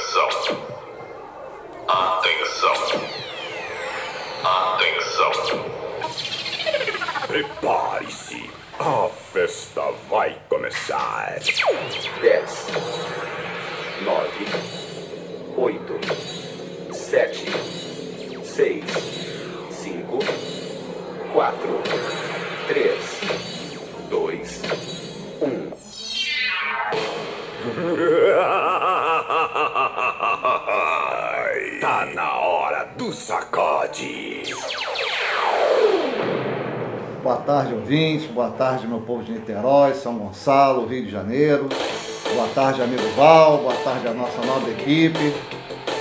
Atenção. Atenção. Atenção. Prepare-se. A festa vai começar. 10, 9, 8, 7, 6, Boa tarde, ouvintes. Boa tarde, meu povo de Niterói, São Gonçalo, Rio de Janeiro. Boa tarde, amigo Val. Boa tarde, a nossa nova equipe.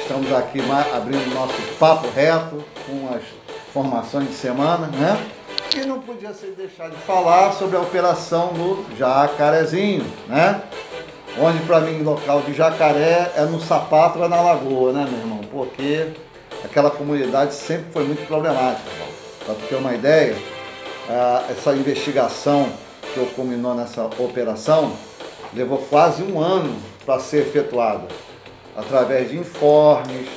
Estamos aqui abrindo nosso papo reto com as formações de semana, né? E não podia ser deixar de falar sobre a operação no Jacarezinho, né? Onde para mim local de jacaré é no sapato ou é na lagoa, né, meu irmão? Porque aquela comunidade sempre foi muito problemática. Para ter uma ideia, essa investigação que culminou nessa operação levou quase um ano para ser efetuada, através de informes,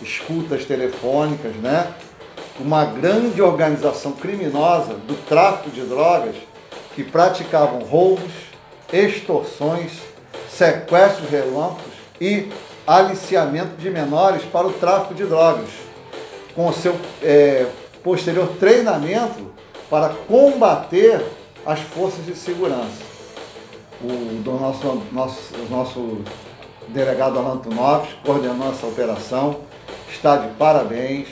escutas telefônicas, né? Uma grande organização criminosa do tráfico de drogas que praticavam roubos, extorsões, sequestros relâmpagos e aliciamento de menores para o tráfico de drogas com o seu é, posterior treinamento para combater as forças de segurança. O do nosso, nosso, nosso delegado Alan Tunoves coordenou essa operação, está de parabéns.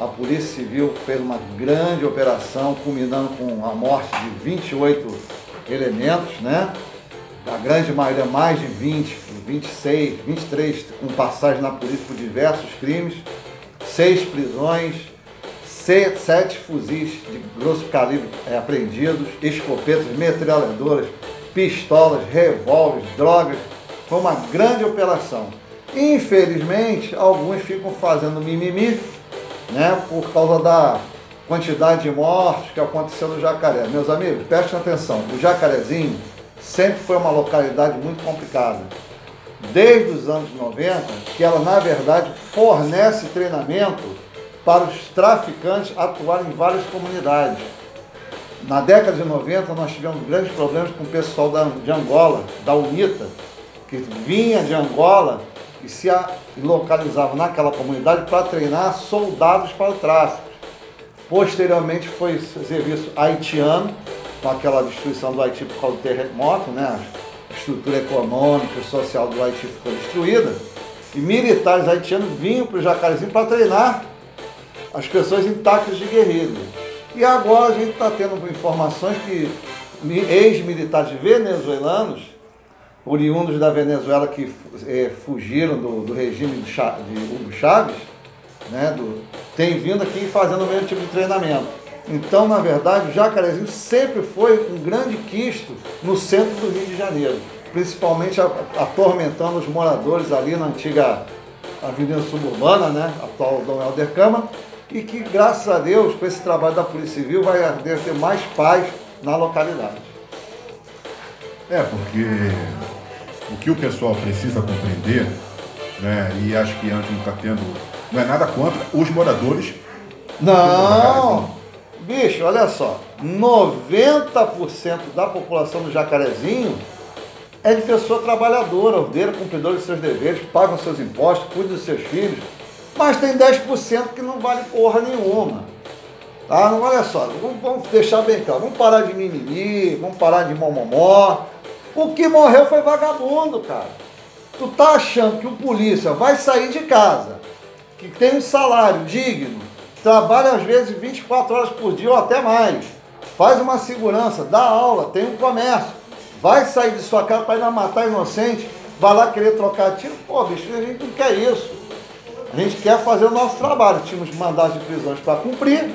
A Polícia Civil fez uma grande operação, culminando com a morte de 28 elementos, né? A grande maioria, mais de 20, 26, 23, com passagem na polícia por diversos crimes, seis prisões, se- sete fuzis de grosso calibre eh, apreendidos, escopetas, metralhadoras, pistolas, revólveres, drogas. Foi uma grande operação. Infelizmente, alguns ficam fazendo mimimi, né, por causa da quantidade de mortes que aconteceu no Jacaré. Meus amigos, prestem atenção, o Jacarezinho sempre foi uma localidade muito complicada. Desde os anos 90, que ela na verdade fornece treinamento para os traficantes atuarem em várias comunidades. Na década de 90 nós tivemos grandes problemas com o pessoal da, de Angola, da UNITA, que vinha de Angola e se localizava naquela comunidade para treinar soldados para o tráfico. Posteriormente foi serviço haitiano, com aquela destruição do Haiti por causa do terremoto, né? A estrutura econômica e social do Haiti ficou destruída. E militares haitianos vinham para o Jacarezinho para treinar as pessoas táticas de guerrilha. E agora a gente está tendo informações que mi- ex-militares venezuelanos, oriundos da Venezuela que eh, fugiram do, do regime de, Cha- de Hugo Chávez, né, do, têm vindo aqui fazendo o mesmo tipo de treinamento. Então, na verdade, o Jacarezinho sempre foi um grande quisto no centro do Rio de Janeiro, principalmente atormentando os moradores ali na antiga Avenida Suburbana, né, atual Dom Helder Câmara, e que, graças a Deus, com esse trabalho da Polícia Civil, vai ter mais paz na localidade. É, porque o que o pessoal precisa compreender, né, e acho que antes não está tendo, não é nada contra os moradores. Não! Bicho, olha só, 90% da população do Jacarezinho é de pessoa trabalhadora, ordeira, cumpridora de seus deveres, paga seus impostos, cuida dos seus filhos, mas tem 10% que não vale porra nenhuma. Tá? Não, olha só, vamos, vamos deixar bem claro, vamos parar de mimimi, vamos parar de momomó. O que morreu foi vagabundo, cara. Tu tá achando que o polícia vai sair de casa, que tem um salário digno, trabalha às vezes 24 horas por dia ou até mais, faz uma segurança, dá aula, tem um comércio, vai sair de sua casa para ir lá matar inocente, vai lá querer trocar tiro, pô, bicho, a gente não quer isso. A gente quer fazer o nosso trabalho. Tínhamos mandados de prisões para cumprir.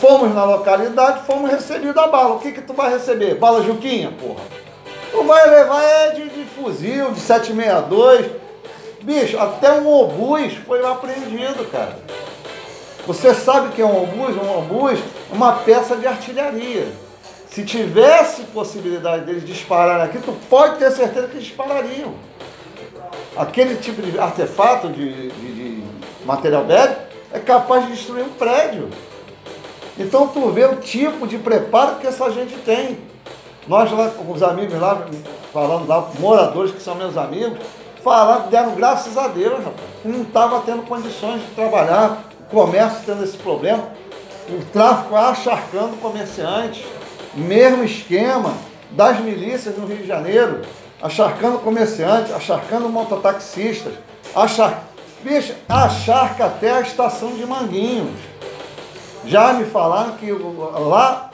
Fomos na localidade, fomos recebidos a bala. O que que tu vai receber? Bala Juquinha, porra. Tu vai levar é de, de fuzil, de 762. Bicho, até um obus foi apreendido, cara. Você sabe que é um obus? Um obus é uma peça de artilharia. Se tivesse possibilidade deles dispararem aqui, tu pode ter certeza que disparariam. aquele tipo de artefato de, de, de material bélico é capaz de destruir um prédio. Então tu vê o tipo de preparo que essa gente tem. Nós lá com os amigos lá, falando lá, moradores que são meus amigos, falaram, deram graças a Deus, rapaz. Não estava tendo condições de trabalhar, comércio tendo esse problema, o tráfico acharcando comerciantes, mesmo esquema das milícias no Rio de Janeiro, acharcando comerciantes, acharcando mototaxistas, achar, bicho, acharca até a estação de Manguinhos. Já me falaram que lá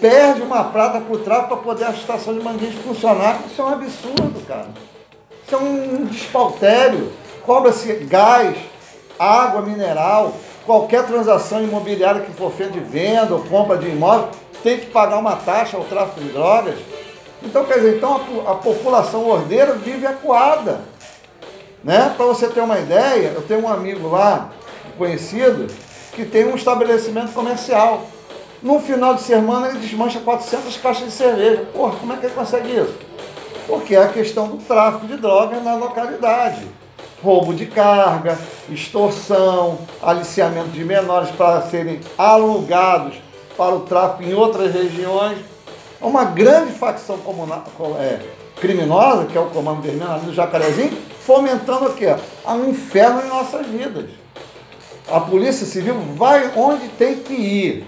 perde uma prata por tráfico para poder a estação de Manguinhos funcionar. Isso é um absurdo, cara. Isso é um despautério. Cobra-se gás, água mineral, qualquer transação imobiliária que for feita de venda ou compra de imóvel, tem que pagar uma taxa ao tráfico de drogas. Então, quer dizer, então a, a população ordeira vive acuada. Né? Para você ter uma ideia, eu tenho um amigo lá, conhecido, que tem um estabelecimento comercial. No final de semana ele desmancha 400 caixas de cerveja. Porra, como é que ele consegue isso? Porque é a questão do tráfico de drogas na localidade. Roubo de carga, extorsão, aliciamento de menores para serem alugados para o tráfico em outras regiões. Uma grande facção comunal, é, criminosa, que é o Comando Vermelho ali do Jacarezinho, fomentando o quê? Um inferno em nossas vidas. A Polícia Civil vai onde tem que ir.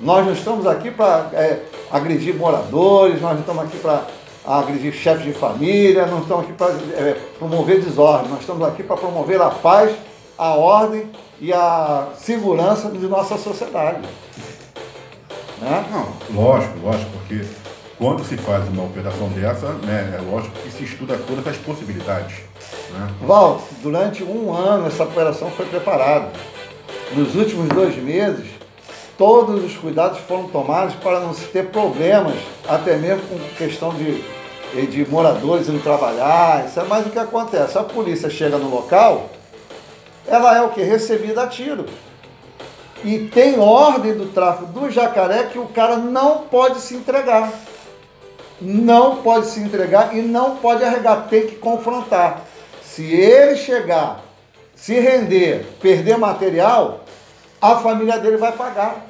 Nós não estamos aqui para é, agredir moradores, nós não estamos aqui para agredir chefes de família, não estamos aqui para é, promover desordem, nós estamos aqui para promover a paz, a ordem e a segurança de nossa sociedade. Né? Não, lógico, lógico, porque quando se faz uma operação dessa, né, é lógico que se estuda todas as possibilidades. Né? Val, durante um ano essa operação foi preparada. Nos últimos dois meses, todos os cuidados foram tomados para não se ter problemas, até mesmo com questão de, de moradores indo trabalhar. Isso é mais o que acontece. A polícia chega no local, ela é o que? Recebida a tiro. E tem ordem do tráfico do jacaré que o cara não pode se entregar. Não pode se entregar e não pode arregar, tem que confrontar. Se ele chegar, se render, perder material, a família dele vai pagar.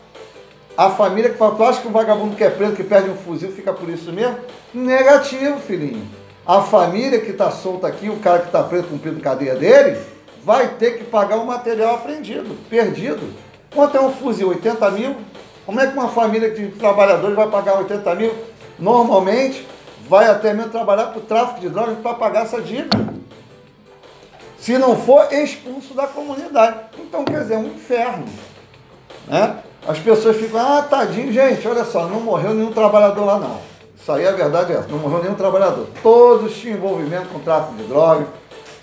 A família que fala, tu acha que o vagabundo que é preso, que perde um fuzil, fica por isso mesmo? Negativo, filhinho. A família que está solta aqui, o cara que está preso cumprindo cadeia dele, vai ter que pagar o material apreendido, perdido. Quanto é um fuzil? 80 mil? Como é que uma família de trabalhadores vai pagar 80 mil? Normalmente, vai até mesmo trabalhar para o tráfico de drogas para pagar essa dívida. Se não for expulso da comunidade. Então, quer dizer, é um inferno. Né? As pessoas ficam, ah, tadinho, gente, olha só, não morreu nenhum trabalhador lá não. Isso aí é a verdade, é, não morreu nenhum trabalhador. Todos tinham envolvimento com tráfico de drogas,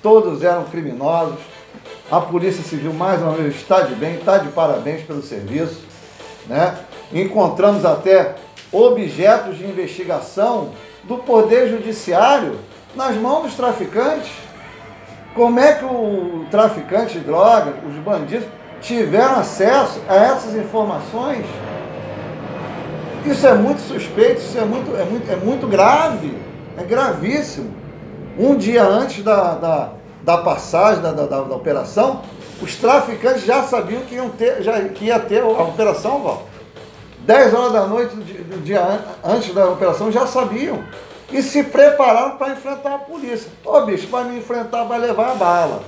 todos eram criminosos, a Polícia Civil, mais uma vez, está de bem, está de parabéns pelo serviço. Né? Encontramos até objetos de investigação do Poder Judiciário nas mãos dos traficantes. Como é que o traficante de drogas, os bandidos, tiveram acesso a essas informações? Isso é muito suspeito, isso é muito, é muito, é muito grave, é gravíssimo. Um dia antes da, da da passagem da, da, da, operação, os traficantes já sabiam que, iam ter, já, que ia ter a operação, Val. 10 horas da noite do dia antes da operação já sabiam. E se prepararam para enfrentar a polícia. Ô bicho, vai me enfrentar, vai levar a bala.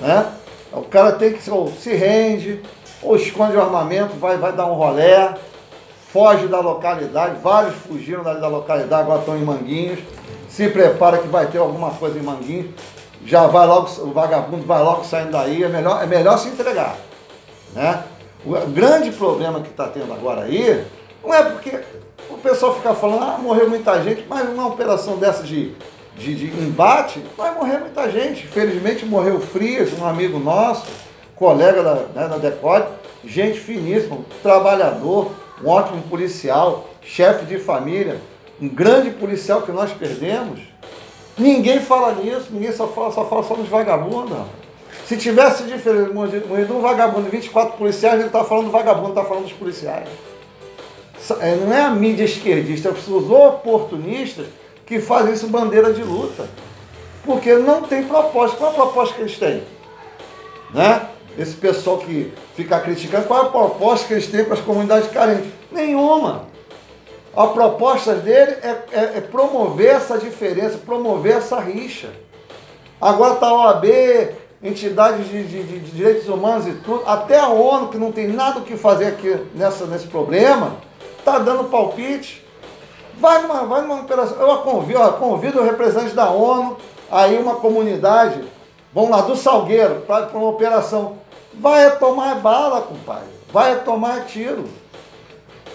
Né? O cara tem que ou se rende, ou esconde o armamento, vai, vai dar um rolé, foge da localidade. Vários fugiram da, da localidade, agora estão em Manguinhos. Se prepara que vai ter alguma coisa em Manguinhos já vai logo, o vagabundo vai logo saindo daí, é melhor, é melhor se entregar. Né? O grande problema que está tendo agora aí, não é porque o pessoal fica falando, ah, morreu muita gente, mas uma operação dessa de, de, de embate, vai morrer muita gente. Felizmente morreu Frias, um amigo nosso, colega da, né, da Decode, gente finíssima, trabalhador, um ótimo policial, chefe de família, um grande policial que nós perdemos. Ninguém fala nisso, ninguém só fala, só fala só nos vagabundos. Se tivesse diferença, morrido um vagabundo e 24 policiais, ele está falando do vagabundo, está falando dos policiais. É, não é a mídia esquerdista, é os oportunistas que fazem isso bandeira de luta. Porque não tem proposta. Qual é a proposta que eles têm? Né? Esse pessoal que fica criticando, qual é a proposta que eles têm para as comunidades carentes? Nenhuma. A proposta dele é, é, é promover essa diferença, promover essa rixa. Agora está a OAB, entidades de, de, de, direitos humanos e tudo, até a ONU, que não tem nada o que fazer aqui nessa, nesse problema, está dando palpite. Vai numa, vai numa operação. Eu convido, ó, convido o representante da ONU, aí uma comunidade, vamos lá, do Salgueiro, para uma operação. Vai tomar bala, compadre. Vai tomar tiro.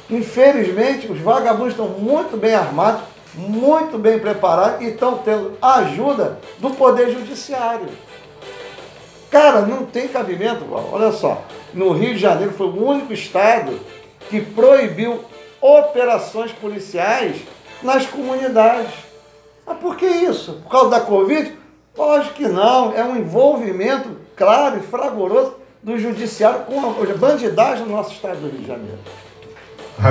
Infelizmente, os vagabundos estão muito bem armados, muito bem preparados e estão tendo ajuda do Poder Judiciário. Cara, não tem cabimento, olha só. No Rio de Janeiro foi o único estado que proibiu operações policiais nas comunidades. Mas por que isso? Por causa da Covid? Lógico que não. É um envolvimento claro e fragoroso do judiciário com a bandidagem no nosso estado do Rio de Janeiro.